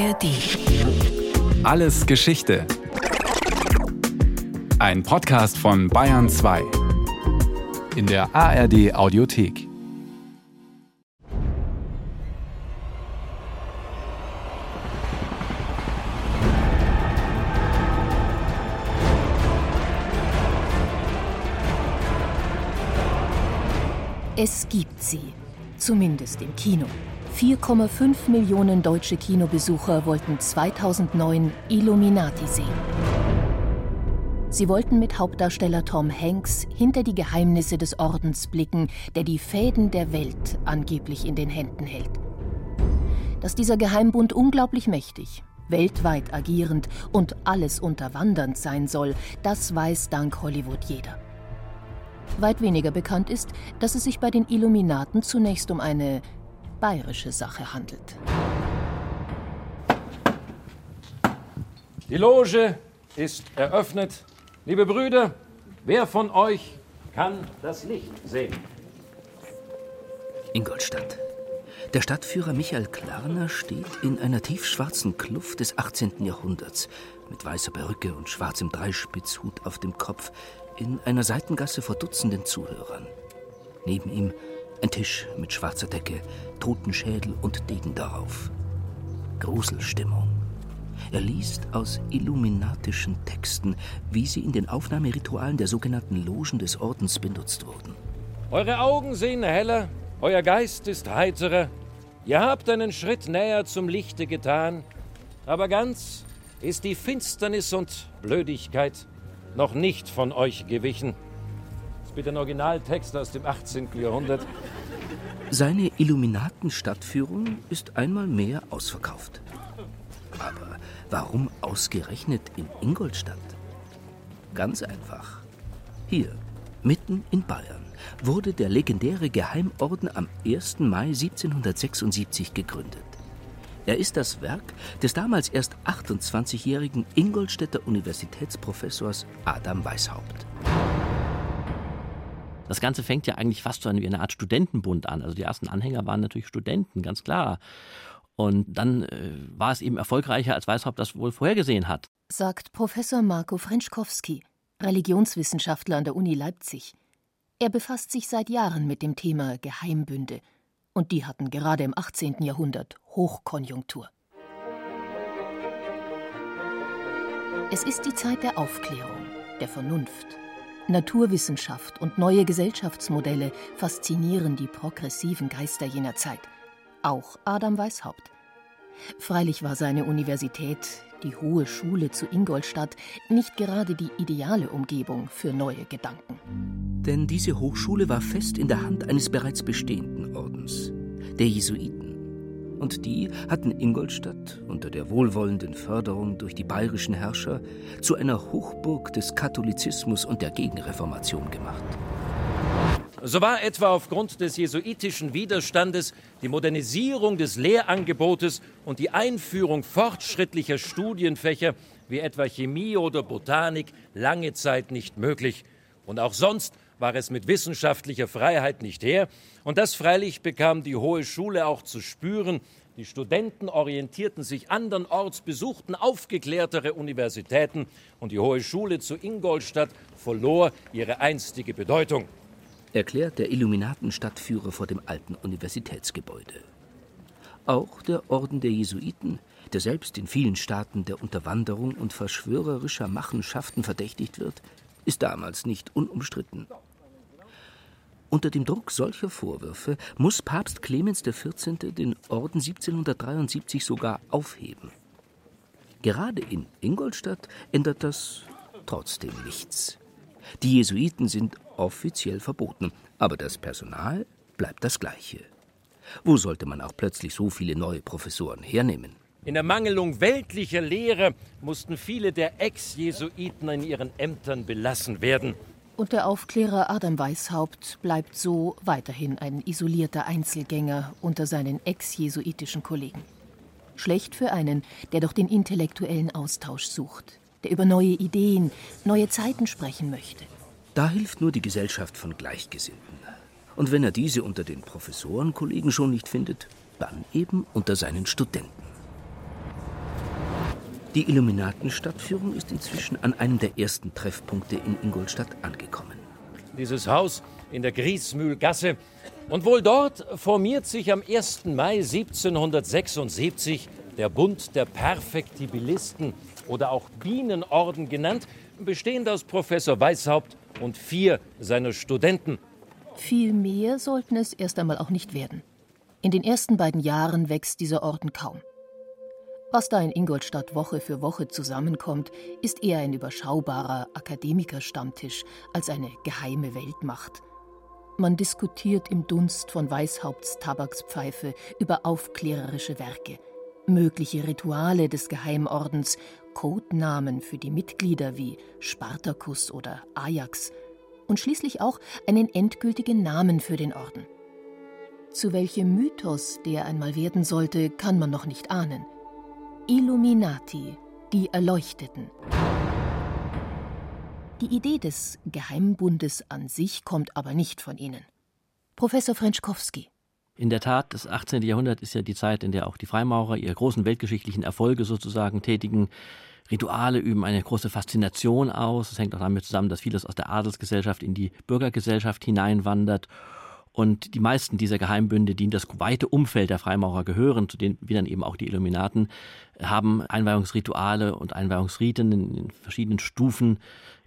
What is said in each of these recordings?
ARD. Alles Geschichte. Ein Podcast von Bayern 2. In der ARD Audiothek. Es gibt sie. Zumindest im Kino. 4,5 Millionen deutsche Kinobesucher wollten 2009 Illuminati sehen. Sie wollten mit Hauptdarsteller Tom Hanks hinter die Geheimnisse des Ordens blicken, der die Fäden der Welt angeblich in den Händen hält. Dass dieser Geheimbund unglaublich mächtig, weltweit agierend und alles unterwandernd sein soll, das weiß dank Hollywood jeder. Weit weniger bekannt ist, dass es sich bei den Illuminaten zunächst um eine bayerische Sache handelt. Die Loge ist eröffnet. Liebe Brüder, wer von euch kann das Licht sehen? Ingolstadt. Der Stadtführer Michael Klarner steht in einer tiefschwarzen Kluft des 18. Jahrhunderts mit weißer Perücke und schwarzem Dreispitzhut auf dem Kopf in einer Seitengasse vor Dutzenden Zuhörern. Neben ihm ein Tisch mit schwarzer Decke, Totenschädel und Degen darauf. Gruselstimmung. Er liest aus illuminatischen Texten, wie sie in den Aufnahmeritualen der sogenannten Logen des Ordens benutzt wurden. Eure Augen sehen heller, euer Geist ist heiterer. Ihr habt einen Schritt näher zum Lichte getan, aber ganz ist die Finsternis und Blödigkeit noch nicht von euch gewichen. Bitte ein Originaltext aus dem 18. Jahrhundert. Seine Illuminaten-Stadtführung ist einmal mehr ausverkauft. Aber warum ausgerechnet in Ingolstadt? Ganz einfach. Hier, mitten in Bayern, wurde der legendäre Geheimorden am 1. Mai 1776 gegründet. Er ist das Werk des damals erst 28-jährigen Ingolstädter Universitätsprofessors Adam Weishaupt. Das Ganze fängt ja eigentlich fast so wie eine Art Studentenbund an. Also die ersten Anhänger waren natürlich Studenten, ganz klar. Und dann äh, war es eben erfolgreicher, als Weishaupt das wohl vorhergesehen hat. Sagt Professor Marco Frenschkowski, Religionswissenschaftler an der Uni Leipzig. Er befasst sich seit Jahren mit dem Thema Geheimbünde. Und die hatten gerade im 18. Jahrhundert Hochkonjunktur. Es ist die Zeit der Aufklärung, der Vernunft. Naturwissenschaft und neue Gesellschaftsmodelle faszinieren die progressiven Geister jener Zeit. Auch Adam Weishaupt. Freilich war seine Universität, die Hohe Schule zu Ingolstadt, nicht gerade die ideale Umgebung für neue Gedanken. Denn diese Hochschule war fest in der Hand eines bereits bestehenden Ordens, der Jesuiten. Und die hatten Ingolstadt unter der wohlwollenden Förderung durch die bayerischen Herrscher zu einer Hochburg des Katholizismus und der Gegenreformation gemacht. So war etwa aufgrund des jesuitischen Widerstandes die Modernisierung des Lehrangebotes und die Einführung fortschrittlicher Studienfächer wie etwa Chemie oder Botanik lange Zeit nicht möglich. Und auch sonst war es mit wissenschaftlicher Freiheit nicht her. Und das freilich bekam die Hohe Schule auch zu spüren. Die Studenten orientierten sich andernorts, besuchten aufgeklärtere Universitäten und die Hohe Schule zu Ingolstadt verlor ihre einstige Bedeutung erklärt der Illuminaten-Stadtführer vor dem alten Universitätsgebäude. Auch der Orden der Jesuiten, der selbst in vielen Staaten der Unterwanderung und verschwörerischer Machenschaften verdächtigt wird, ist damals nicht unumstritten. Unter dem Druck solcher Vorwürfe muss Papst Clemens XIV. den Orden 1773 sogar aufheben. Gerade in Ingolstadt ändert das trotzdem nichts. Die Jesuiten sind offiziell verboten, aber das Personal bleibt das gleiche. Wo sollte man auch plötzlich so viele neue Professoren hernehmen? In der Mangelung weltlicher Lehre mussten viele der Ex-Jesuiten in ihren Ämtern belassen werden. Und der Aufklärer Adam Weishaupt bleibt so weiterhin ein isolierter Einzelgänger unter seinen ex-jesuitischen Kollegen. Schlecht für einen, der doch den intellektuellen Austausch sucht, der über neue Ideen, neue Zeiten sprechen möchte. Da hilft nur die Gesellschaft von Gleichgesinnten. Und wenn er diese unter den Professorenkollegen schon nicht findet, dann eben unter seinen Studenten. Die Illuminatenstadtführung ist inzwischen an einem der ersten Treffpunkte in Ingolstadt angekommen. Dieses Haus in der Griesmühlgasse. Und wohl dort formiert sich am 1. Mai 1776 der Bund der Perfektibilisten oder auch Bienenorden genannt, bestehend aus Professor Weishaupt und vier seiner Studenten. Viel mehr sollten es erst einmal auch nicht werden. In den ersten beiden Jahren wächst dieser Orden kaum. Was da in Ingolstadt Woche für Woche zusammenkommt, ist eher ein überschaubarer Akademikerstammtisch als eine geheime Weltmacht. Man diskutiert im Dunst von Weißhaupts Tabakspfeife über aufklärerische Werke, mögliche Rituale des Geheimordens, Codenamen für die Mitglieder wie Spartacus oder Ajax und schließlich auch einen endgültigen Namen für den Orden. Zu welchem Mythos der einmal werden sollte, kann man noch nicht ahnen. Illuminati, die Erleuchteten. Die Idee des Geheimbundes an sich kommt aber nicht von ihnen. Professor Frenschkowski. In der Tat, das 18. Jahrhundert ist ja die Zeit, in der auch die Freimaurer ihre großen weltgeschichtlichen Erfolge sozusagen tätigen. Rituale üben eine große Faszination aus. Es hängt auch damit zusammen, dass vieles aus der Adelsgesellschaft in die Bürgergesellschaft hineinwandert. Und die meisten dieser Geheimbünde, die in das weite Umfeld der Freimaurer gehören, zu denen wie dann eben auch die Illuminaten, haben Einweihungsrituale und Einweihungsriten in verschiedenen Stufen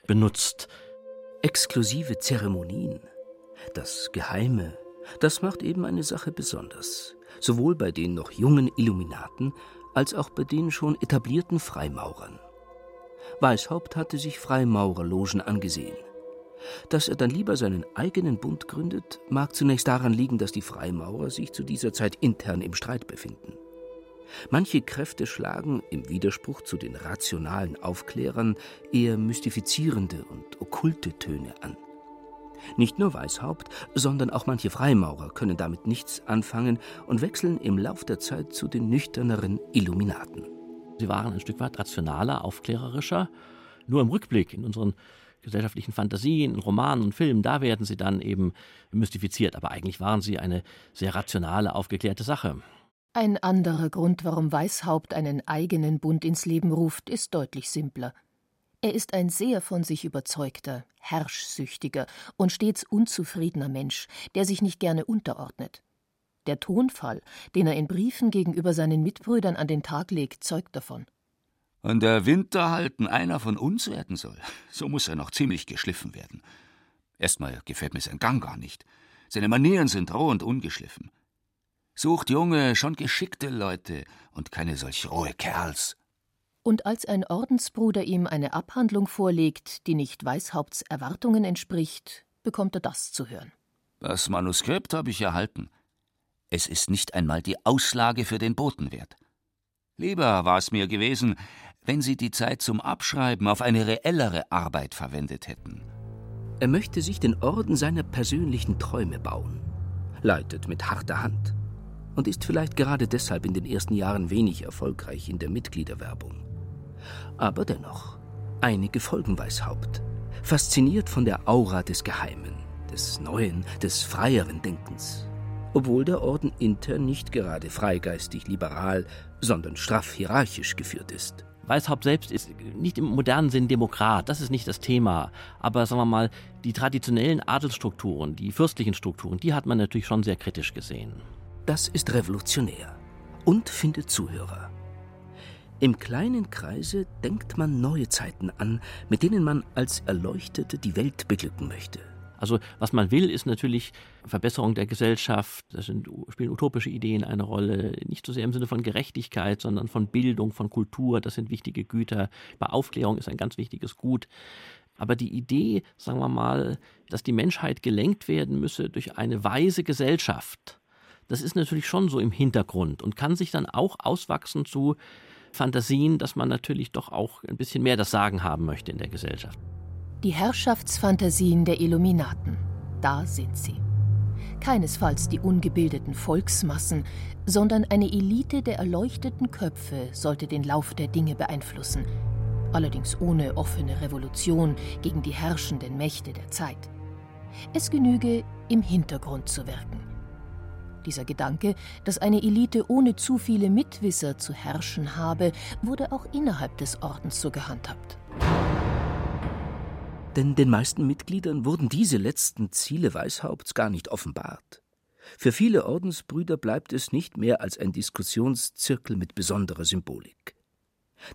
benutzt. Exklusive Zeremonien, das Geheime, das macht eben eine Sache besonders. Sowohl bei den noch jungen Illuminaten als auch bei den schon etablierten Freimaurern. Weishaupt hatte sich Freimaurerlogen angesehen. Dass er dann lieber seinen eigenen Bund gründet, mag zunächst daran liegen, dass die Freimaurer sich zu dieser Zeit intern im Streit befinden. Manche Kräfte schlagen, im Widerspruch zu den rationalen Aufklärern, eher mystifizierende und okkulte Töne an. Nicht nur Weishaupt, sondern auch manche Freimaurer können damit nichts anfangen und wechseln im Lauf der Zeit zu den nüchterneren Illuminaten. Sie waren ein Stück weit rationaler, aufklärerischer. Nur im Rückblick in unseren gesellschaftlichen Fantasien, in Romanen und Filmen, da werden sie dann eben mystifiziert. Aber eigentlich waren sie eine sehr rationale, aufgeklärte Sache. Ein anderer Grund, warum Weishaupt einen eigenen Bund ins Leben ruft, ist deutlich simpler. Er ist ein sehr von sich überzeugter, herrschsüchtiger und stets unzufriedener Mensch, der sich nicht gerne unterordnet. Der Tonfall, den er in Briefen gegenüber seinen Mitbrüdern an den Tag legt, zeugt davon. Und der Winterhalten einer von uns werden soll, so muss er noch ziemlich geschliffen werden. Erstmal gefällt mir sein Gang gar nicht. Seine Manieren sind roh und ungeschliffen. Sucht junge, schon geschickte Leute und keine solch rohe Kerls. Und als ein Ordensbruder ihm eine Abhandlung vorlegt, die nicht Weishaupts Erwartungen entspricht, bekommt er das zu hören. Das Manuskript habe ich erhalten. Es ist nicht einmal die Auslage für den Boten wert. Lieber war es mir gewesen, wenn Sie die Zeit zum Abschreiben auf eine reellere Arbeit verwendet hätten. Er möchte sich den Orden seiner persönlichen Träume bauen, leitet mit harter Hand und ist vielleicht gerade deshalb in den ersten Jahren wenig erfolgreich in der Mitgliederwerbung. Aber dennoch, einige folgen Weishaupt, fasziniert von der Aura des Geheimen, des Neuen, des freieren Denkens obwohl der Orden intern nicht gerade freigeistig liberal, sondern straff hierarchisch geführt ist. Weishaupt selbst ist nicht im modernen Sinn Demokrat, das ist nicht das Thema. Aber sagen wir mal, die traditionellen Adelsstrukturen, die fürstlichen Strukturen, die hat man natürlich schon sehr kritisch gesehen. Das ist revolutionär und findet Zuhörer. Im kleinen Kreise denkt man neue Zeiten an, mit denen man als Erleuchtete die Welt beglücken möchte. Also was man will, ist natürlich Verbesserung der Gesellschaft. Da spielen utopische Ideen eine Rolle. Nicht so sehr im Sinne von Gerechtigkeit, sondern von Bildung, von Kultur. Das sind wichtige Güter. Bei Aufklärung ist ein ganz wichtiges Gut. Aber die Idee, sagen wir mal, dass die Menschheit gelenkt werden müsse durch eine weise Gesellschaft, das ist natürlich schon so im Hintergrund und kann sich dann auch auswachsen zu Fantasien, dass man natürlich doch auch ein bisschen mehr das Sagen haben möchte in der Gesellschaft. Die Herrschaftsfantasien der Illuminaten. Da sind sie. Keinesfalls die ungebildeten Volksmassen, sondern eine Elite der erleuchteten Köpfe sollte den Lauf der Dinge beeinflussen, allerdings ohne offene Revolution gegen die herrschenden Mächte der Zeit. Es genüge, im Hintergrund zu wirken. Dieser Gedanke, dass eine Elite ohne zu viele Mitwisser zu herrschen habe, wurde auch innerhalb des Ordens so gehandhabt. Denn den meisten Mitgliedern wurden diese letzten Ziele Weishaupts gar nicht offenbart. Für viele Ordensbrüder bleibt es nicht mehr als ein Diskussionszirkel mit besonderer Symbolik.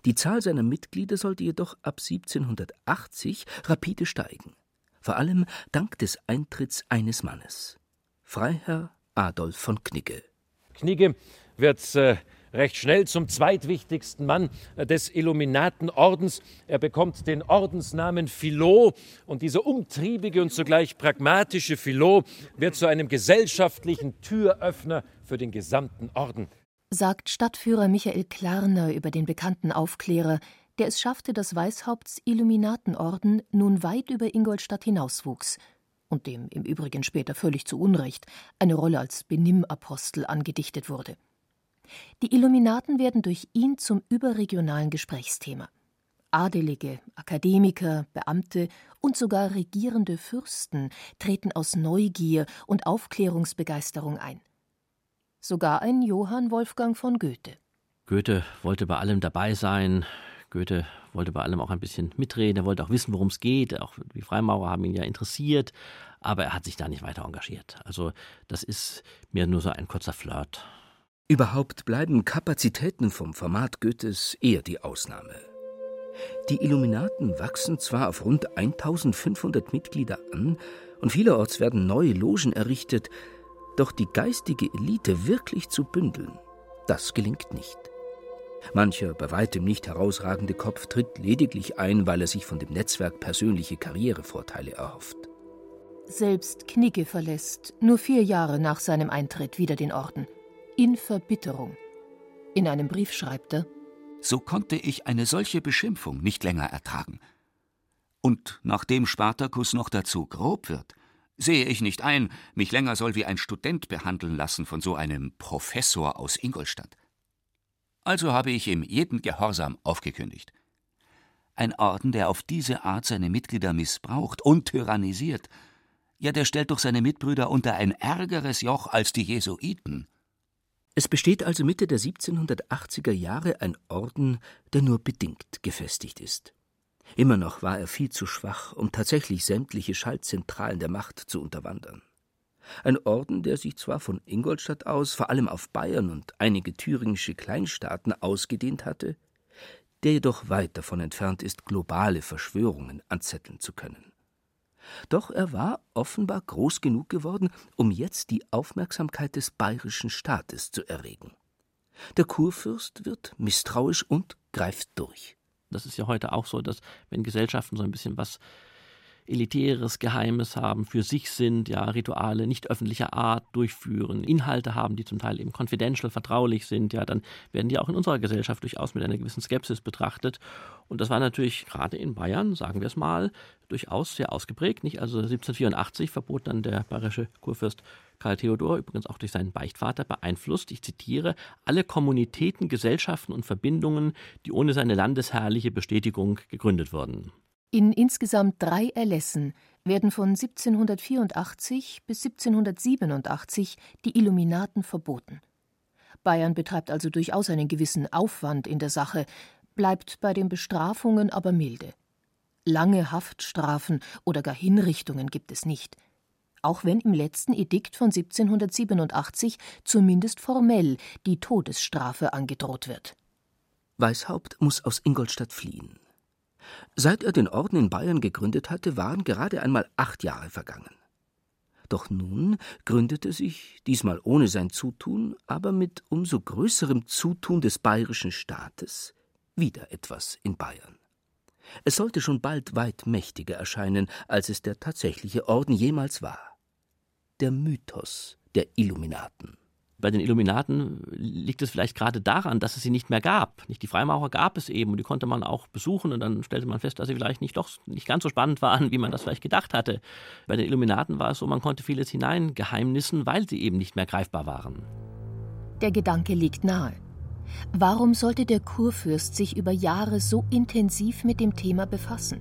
Die Zahl seiner Mitglieder sollte jedoch ab 1780 rapide steigen, vor allem dank des Eintritts eines Mannes, Freiherr Adolf von Knigge. Knigge wird äh, recht schnell zum zweitwichtigsten Mann äh, des Illuminatenordens. Er bekommt den Ordensnamen Philot und dieser umtriebige und zugleich pragmatische Philot wird zu einem gesellschaftlichen Türöffner für den gesamten Orden. Sagt Stadtführer Michael Klarner über den bekannten Aufklärer, der es schaffte, dass Weishaupts Illuminatenorden nun weit über Ingolstadt hinauswuchs und dem im Übrigen später völlig zu Unrecht eine Rolle als Benimmapostel angedichtet wurde. Die Illuminaten werden durch ihn zum überregionalen Gesprächsthema. Adelige, Akademiker, Beamte und sogar regierende Fürsten treten aus Neugier und Aufklärungsbegeisterung ein. Sogar ein Johann Wolfgang von Goethe. Goethe wollte bei allem dabei sein. Goethe wollte bei allem auch ein bisschen mitreden. Er wollte auch wissen, worum es geht. Auch die Freimaurer haben ihn ja interessiert. Aber er hat sich da nicht weiter engagiert. Also, das ist mir nur so ein kurzer Flirt. Überhaupt bleiben Kapazitäten vom Format Goethes eher die Ausnahme. Die Illuminaten wachsen zwar auf rund 1500 Mitglieder an und vielerorts werden neue Logen errichtet, doch die geistige Elite wirklich zu bündeln, das gelingt nicht. Mancher bei weitem nicht herausragende Kopf tritt lediglich ein, weil er sich von dem Netzwerk persönliche Karrierevorteile erhofft. Selbst Knigge verlässt, nur vier Jahre nach seinem Eintritt, wieder den Orden in Verbitterung. In einem Brief schreibt er So konnte ich eine solche Beschimpfung nicht länger ertragen. Und nachdem Spartacus noch dazu grob wird, sehe ich nicht ein, mich länger soll wie ein Student behandeln lassen von so einem Professor aus Ingolstadt. Also habe ich ihm jeden Gehorsam aufgekündigt. Ein Orden, der auf diese Art seine Mitglieder missbraucht und tyrannisiert, ja, der stellt doch seine Mitbrüder unter ein ärgeres Joch als die Jesuiten. Es besteht also Mitte der 1780er Jahre ein Orden, der nur bedingt gefestigt ist. Immer noch war er viel zu schwach, um tatsächlich sämtliche Schaltzentralen der Macht zu unterwandern. Ein Orden, der sich zwar von Ingolstadt aus vor allem auf Bayern und einige thüringische Kleinstaaten ausgedehnt hatte, der jedoch weit davon entfernt ist, globale Verschwörungen anzetteln zu können. Doch er war offenbar groß genug geworden, um jetzt die Aufmerksamkeit des bayerischen Staates zu erregen. Der Kurfürst wird misstrauisch und greift durch. Das ist ja heute auch so, dass wenn Gesellschaften so ein bisschen was elitäres Geheimes haben, für sich sind, ja, Rituale nicht öffentlicher Art durchführen, Inhalte haben, die zum Teil eben confidential, vertraulich sind, ja, dann werden die auch in unserer Gesellschaft durchaus mit einer gewissen Skepsis betrachtet. Und das war natürlich gerade in Bayern, sagen wir es mal, durchaus sehr ausgeprägt. Nicht? Also 1784 verbot dann der bayerische Kurfürst Karl Theodor, übrigens auch durch seinen Beichtvater, beeinflusst, ich zitiere, alle Kommunitäten, Gesellschaften und Verbindungen, die ohne seine landesherrliche Bestätigung gegründet wurden. In insgesamt drei Erlässen werden von 1784 bis 1787 die Illuminaten verboten. Bayern betreibt also durchaus einen gewissen Aufwand in der Sache, bleibt bei den Bestrafungen aber milde. Lange Haftstrafen oder gar Hinrichtungen gibt es nicht, auch wenn im letzten Edikt von 1787 zumindest formell die Todesstrafe angedroht wird. Weishaupt muss aus Ingolstadt fliehen. Seit er den Orden in Bayern gegründet hatte, waren gerade einmal acht Jahre vergangen. Doch nun gründete sich, diesmal ohne sein Zutun, aber mit umso größerem Zutun des bayerischen Staates, wieder etwas in Bayern. Es sollte schon bald weit mächtiger erscheinen, als es der tatsächliche Orden jemals war. Der Mythos der Illuminaten bei den Illuminaten liegt es vielleicht gerade daran, dass es sie nicht mehr gab. Nicht die Freimaurer gab es eben und die konnte man auch besuchen und dann stellte man fest, dass sie vielleicht nicht doch nicht ganz so spannend waren, wie man das vielleicht gedacht hatte. Bei den Illuminaten war es so, man konnte vieles hineingeheimnissen, weil sie eben nicht mehr greifbar waren. Der Gedanke liegt nahe. Warum sollte der Kurfürst sich über Jahre so intensiv mit dem Thema befassen?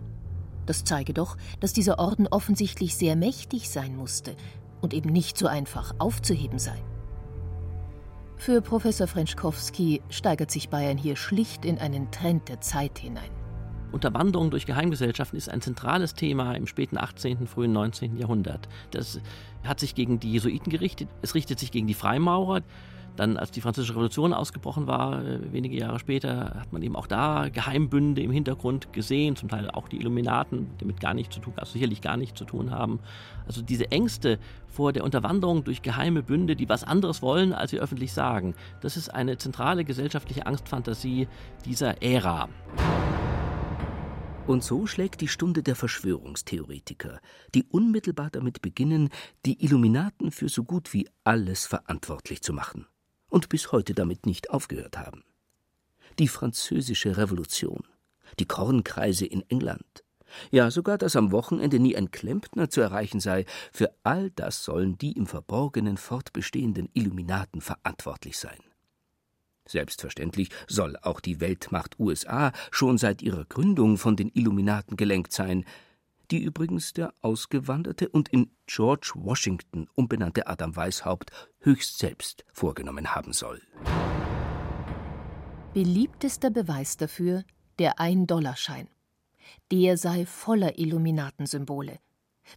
Das zeige doch, dass dieser Orden offensichtlich sehr mächtig sein musste und eben nicht so einfach aufzuheben sei. Für Professor Frenschkowski steigert sich Bayern hier schlicht in einen Trend der Zeit hinein. Unterwanderung durch Geheimgesellschaften ist ein zentrales Thema im späten 18., frühen 19. Jahrhundert. Das hat sich gegen die Jesuiten gerichtet, es richtet sich gegen die Freimaurer. Dann, als die Französische Revolution ausgebrochen war, äh, wenige Jahre später, hat man eben auch da Geheimbünde im Hintergrund gesehen, zum Teil auch die Illuminaten, die damit gar nichts zu tun, also sicherlich gar nichts zu tun haben. Also diese Ängste vor der Unterwanderung durch geheime Bünde, die was anderes wollen, als sie öffentlich sagen, das ist eine zentrale gesellschaftliche Angstfantasie dieser Ära. Und so schlägt die Stunde der Verschwörungstheoretiker, die unmittelbar damit beginnen, die Illuminaten für so gut wie alles verantwortlich zu machen und bis heute damit nicht aufgehört haben. Die französische Revolution, die Kornkreise in England, ja sogar, dass am Wochenende nie ein Klempner zu erreichen sei, für all das sollen die im Verborgenen fortbestehenden Illuminaten verantwortlich sein. Selbstverständlich soll auch die Weltmacht USA schon seit ihrer Gründung von den Illuminaten gelenkt sein, die übrigens der ausgewanderte und in George Washington umbenannte Adam Weishaupt höchst selbst vorgenommen haben soll. Beliebtester Beweis dafür der Ein-Dollar-Schein. Der sei voller Illuminatensymbole.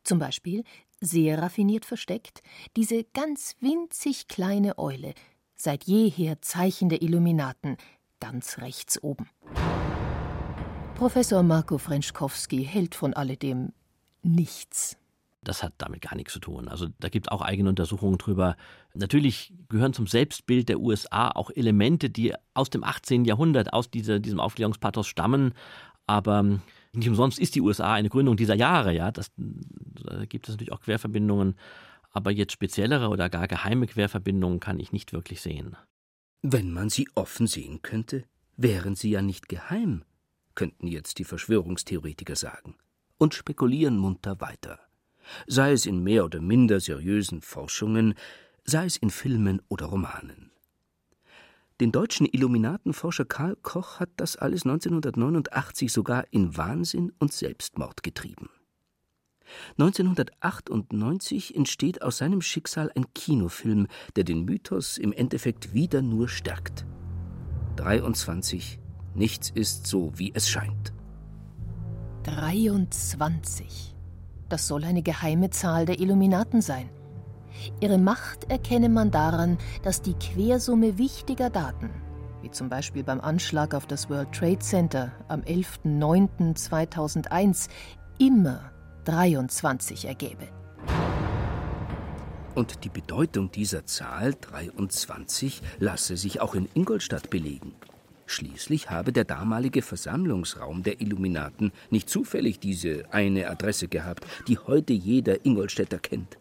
Zum Beispiel, sehr raffiniert versteckt, diese ganz winzig kleine Eule, seit jeher Zeichen der Illuminaten, ganz rechts oben. Professor Marco Frenschkowski hält von alledem nichts. Das hat damit gar nichts zu tun. Also da gibt es auch eigene Untersuchungen drüber. Natürlich gehören zum Selbstbild der USA auch Elemente, die aus dem 18. Jahrhundert, aus dieser, diesem Aufklärungspathos stammen. Aber nicht umsonst ist die USA eine Gründung dieser Jahre. Ja, das, da gibt es natürlich auch Querverbindungen aber jetzt speziellere oder gar geheime Querverbindungen kann ich nicht wirklich sehen. Wenn man sie offen sehen könnte, wären sie ja nicht geheim, könnten jetzt die Verschwörungstheoretiker sagen, und spekulieren munter weiter. Sei es in mehr oder minder seriösen Forschungen, sei es in Filmen oder Romanen. Den deutschen Illuminatenforscher Karl Koch hat das alles 1989 sogar in Wahnsinn und Selbstmord getrieben. 1998 entsteht aus seinem Schicksal ein Kinofilm, der den Mythos im Endeffekt wieder nur stärkt. 23. Nichts ist so, wie es scheint. 23. Das soll eine geheime Zahl der Illuminaten sein. Ihre Macht erkenne man daran, dass die Quersumme wichtiger Daten, wie zum Beispiel beim Anschlag auf das World Trade Center am 11.09.2001, immer 23 ergebe. Und die Bedeutung dieser Zahl 23 lasse sich auch in Ingolstadt belegen. Schließlich habe der damalige Versammlungsraum der Illuminaten nicht zufällig diese eine Adresse gehabt, die heute jeder Ingolstädter kennt.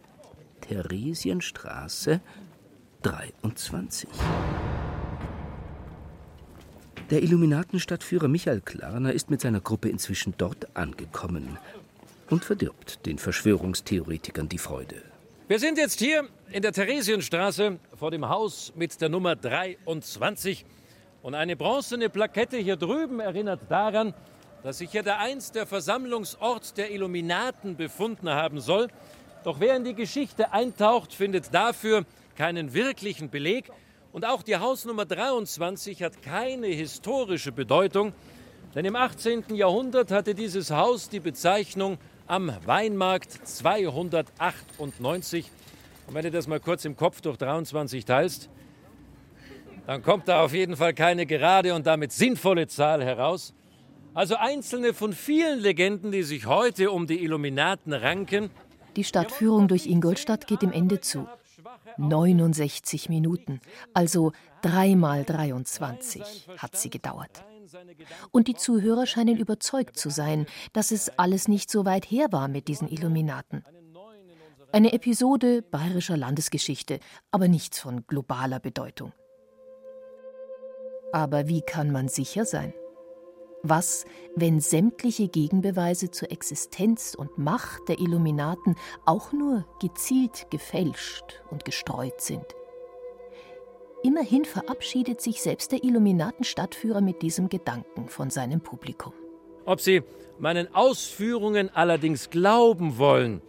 Theresienstraße 23. Der Illuminatenstadtführer Michael Klarner ist mit seiner Gruppe inzwischen dort angekommen und verdirbt den Verschwörungstheoretikern die Freude. Wir sind jetzt hier in der Theresienstraße vor dem Haus mit der Nummer 23. Und eine bronzene Plakette hier drüben erinnert daran, dass sich hier der einst der Versammlungsort der Illuminaten befunden haben soll. Doch wer in die Geschichte eintaucht, findet dafür keinen wirklichen Beleg. Und auch die Hausnummer 23 hat keine historische Bedeutung, denn im 18. Jahrhundert hatte dieses Haus die Bezeichnung am Weinmarkt 298. Und wenn du das mal kurz im Kopf durch 23 teilst, dann kommt da auf jeden Fall keine gerade und damit sinnvolle Zahl heraus. Also einzelne von vielen Legenden, die sich heute um die Illuminaten ranken. Die Stadtführung durch Ingolstadt geht dem Ende zu. 69 Minuten, also dreimal 23 hat sie gedauert. Und die Zuhörer scheinen überzeugt zu sein, dass es alles nicht so weit her war mit diesen Illuminaten. Eine Episode bayerischer Landesgeschichte, aber nichts von globaler Bedeutung. Aber wie kann man sicher sein? Was, wenn sämtliche Gegenbeweise zur Existenz und Macht der Illuminaten auch nur gezielt gefälscht und gestreut sind? Immerhin verabschiedet sich selbst der Illuminaten-Stadtführer mit diesem Gedanken von seinem Publikum. Ob Sie meinen Ausführungen allerdings glauben wollen,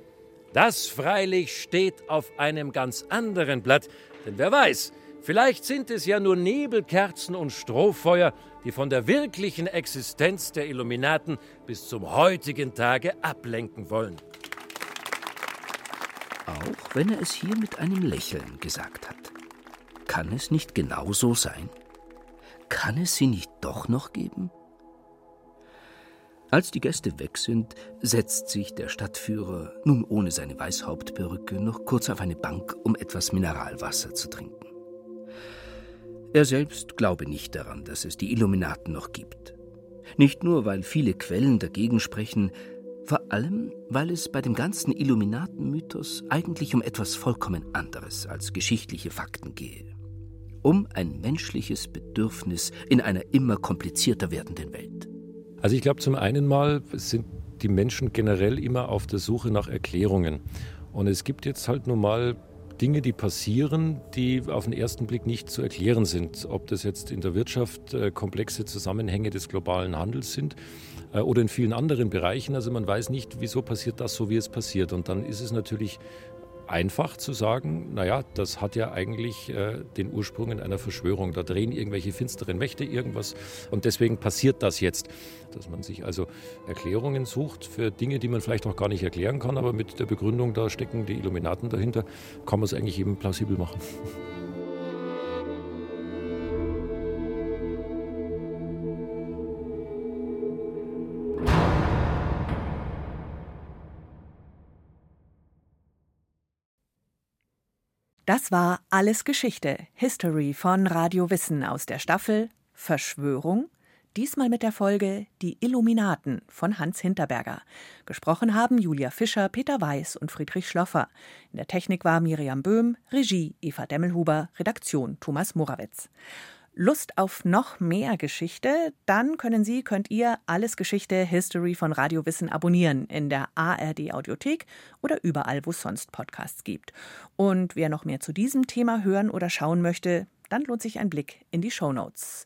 das freilich steht auf einem ganz anderen Blatt. Denn wer weiß, Vielleicht sind es ja nur Nebelkerzen und Strohfeuer, die von der wirklichen Existenz der Illuminaten bis zum heutigen Tage ablenken wollen. Auch wenn er es hier mit einem Lächeln gesagt hat. Kann es nicht genau so sein? Kann es sie nicht doch noch geben? Als die Gäste weg sind, setzt sich der Stadtführer, nun ohne seine Weißhauptperücke, noch kurz auf eine Bank, um etwas Mineralwasser zu trinken. Er selbst glaube nicht daran, dass es die Illuminaten noch gibt. Nicht nur, weil viele Quellen dagegen sprechen, vor allem, weil es bei dem ganzen Illuminatenmythos eigentlich um etwas vollkommen anderes als geschichtliche Fakten gehe. Um ein menschliches Bedürfnis in einer immer komplizierter werdenden Welt. Also ich glaube, zum einen mal sind die Menschen generell immer auf der Suche nach Erklärungen. Und es gibt jetzt halt nun mal Dinge, die passieren, die auf den ersten Blick nicht zu erklären sind. Ob das jetzt in der Wirtschaft äh, komplexe Zusammenhänge des globalen Handels sind äh, oder in vielen anderen Bereichen. Also man weiß nicht, wieso passiert das so, wie es passiert. Und dann ist es natürlich einfach zu sagen, naja, das hat ja eigentlich äh, den Ursprung in einer Verschwörung. Da drehen irgendwelche finsteren Mächte irgendwas und deswegen passiert das jetzt. Dass man sich also Erklärungen sucht für Dinge, die man vielleicht auch gar nicht erklären kann, aber mit der Begründung, da stecken die Illuminaten dahinter, kann man es eigentlich eben plausibel machen. Das war Alles Geschichte, History von Radio Wissen aus der Staffel Verschwörung. Diesmal mit der Folge Die Illuminaten von Hans Hinterberger. Gesprochen haben Julia Fischer, Peter Weiß und Friedrich Schloffer. In der Technik war Miriam Böhm, Regie Eva Demmelhuber, Redaktion Thomas Morawitz. Lust auf noch mehr Geschichte? Dann können Sie, könnt ihr alles Geschichte History von Radio Wissen abonnieren in der ARD Audiothek oder überall, wo es sonst Podcasts gibt. Und wer noch mehr zu diesem Thema hören oder schauen möchte, dann lohnt sich ein Blick in die Show Notes.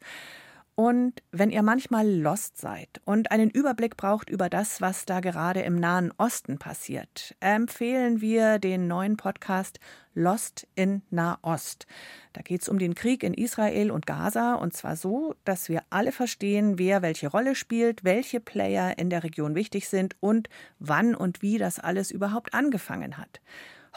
Und wenn ihr manchmal lost seid und einen Überblick braucht über das, was da gerade im Nahen Osten passiert, empfehlen wir den neuen Podcast Lost in Nahost. Da geht es um den Krieg in Israel und Gaza und zwar so, dass wir alle verstehen, wer welche Rolle spielt, welche Player in der Region wichtig sind und wann und wie das alles überhaupt angefangen hat.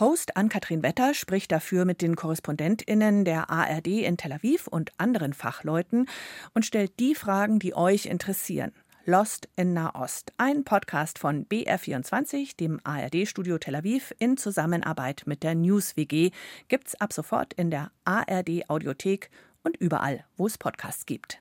Host Ann-Kathrin Wetter spricht dafür mit den KorrespondentInnen der ARD in Tel Aviv und anderen Fachleuten und stellt die Fragen, die euch interessieren. Lost in Nahost, ein Podcast von BR24, dem ARD-Studio Tel Aviv, in Zusammenarbeit mit der News WG, gibt's ab sofort in der ARD-Audiothek und überall, wo es Podcasts gibt.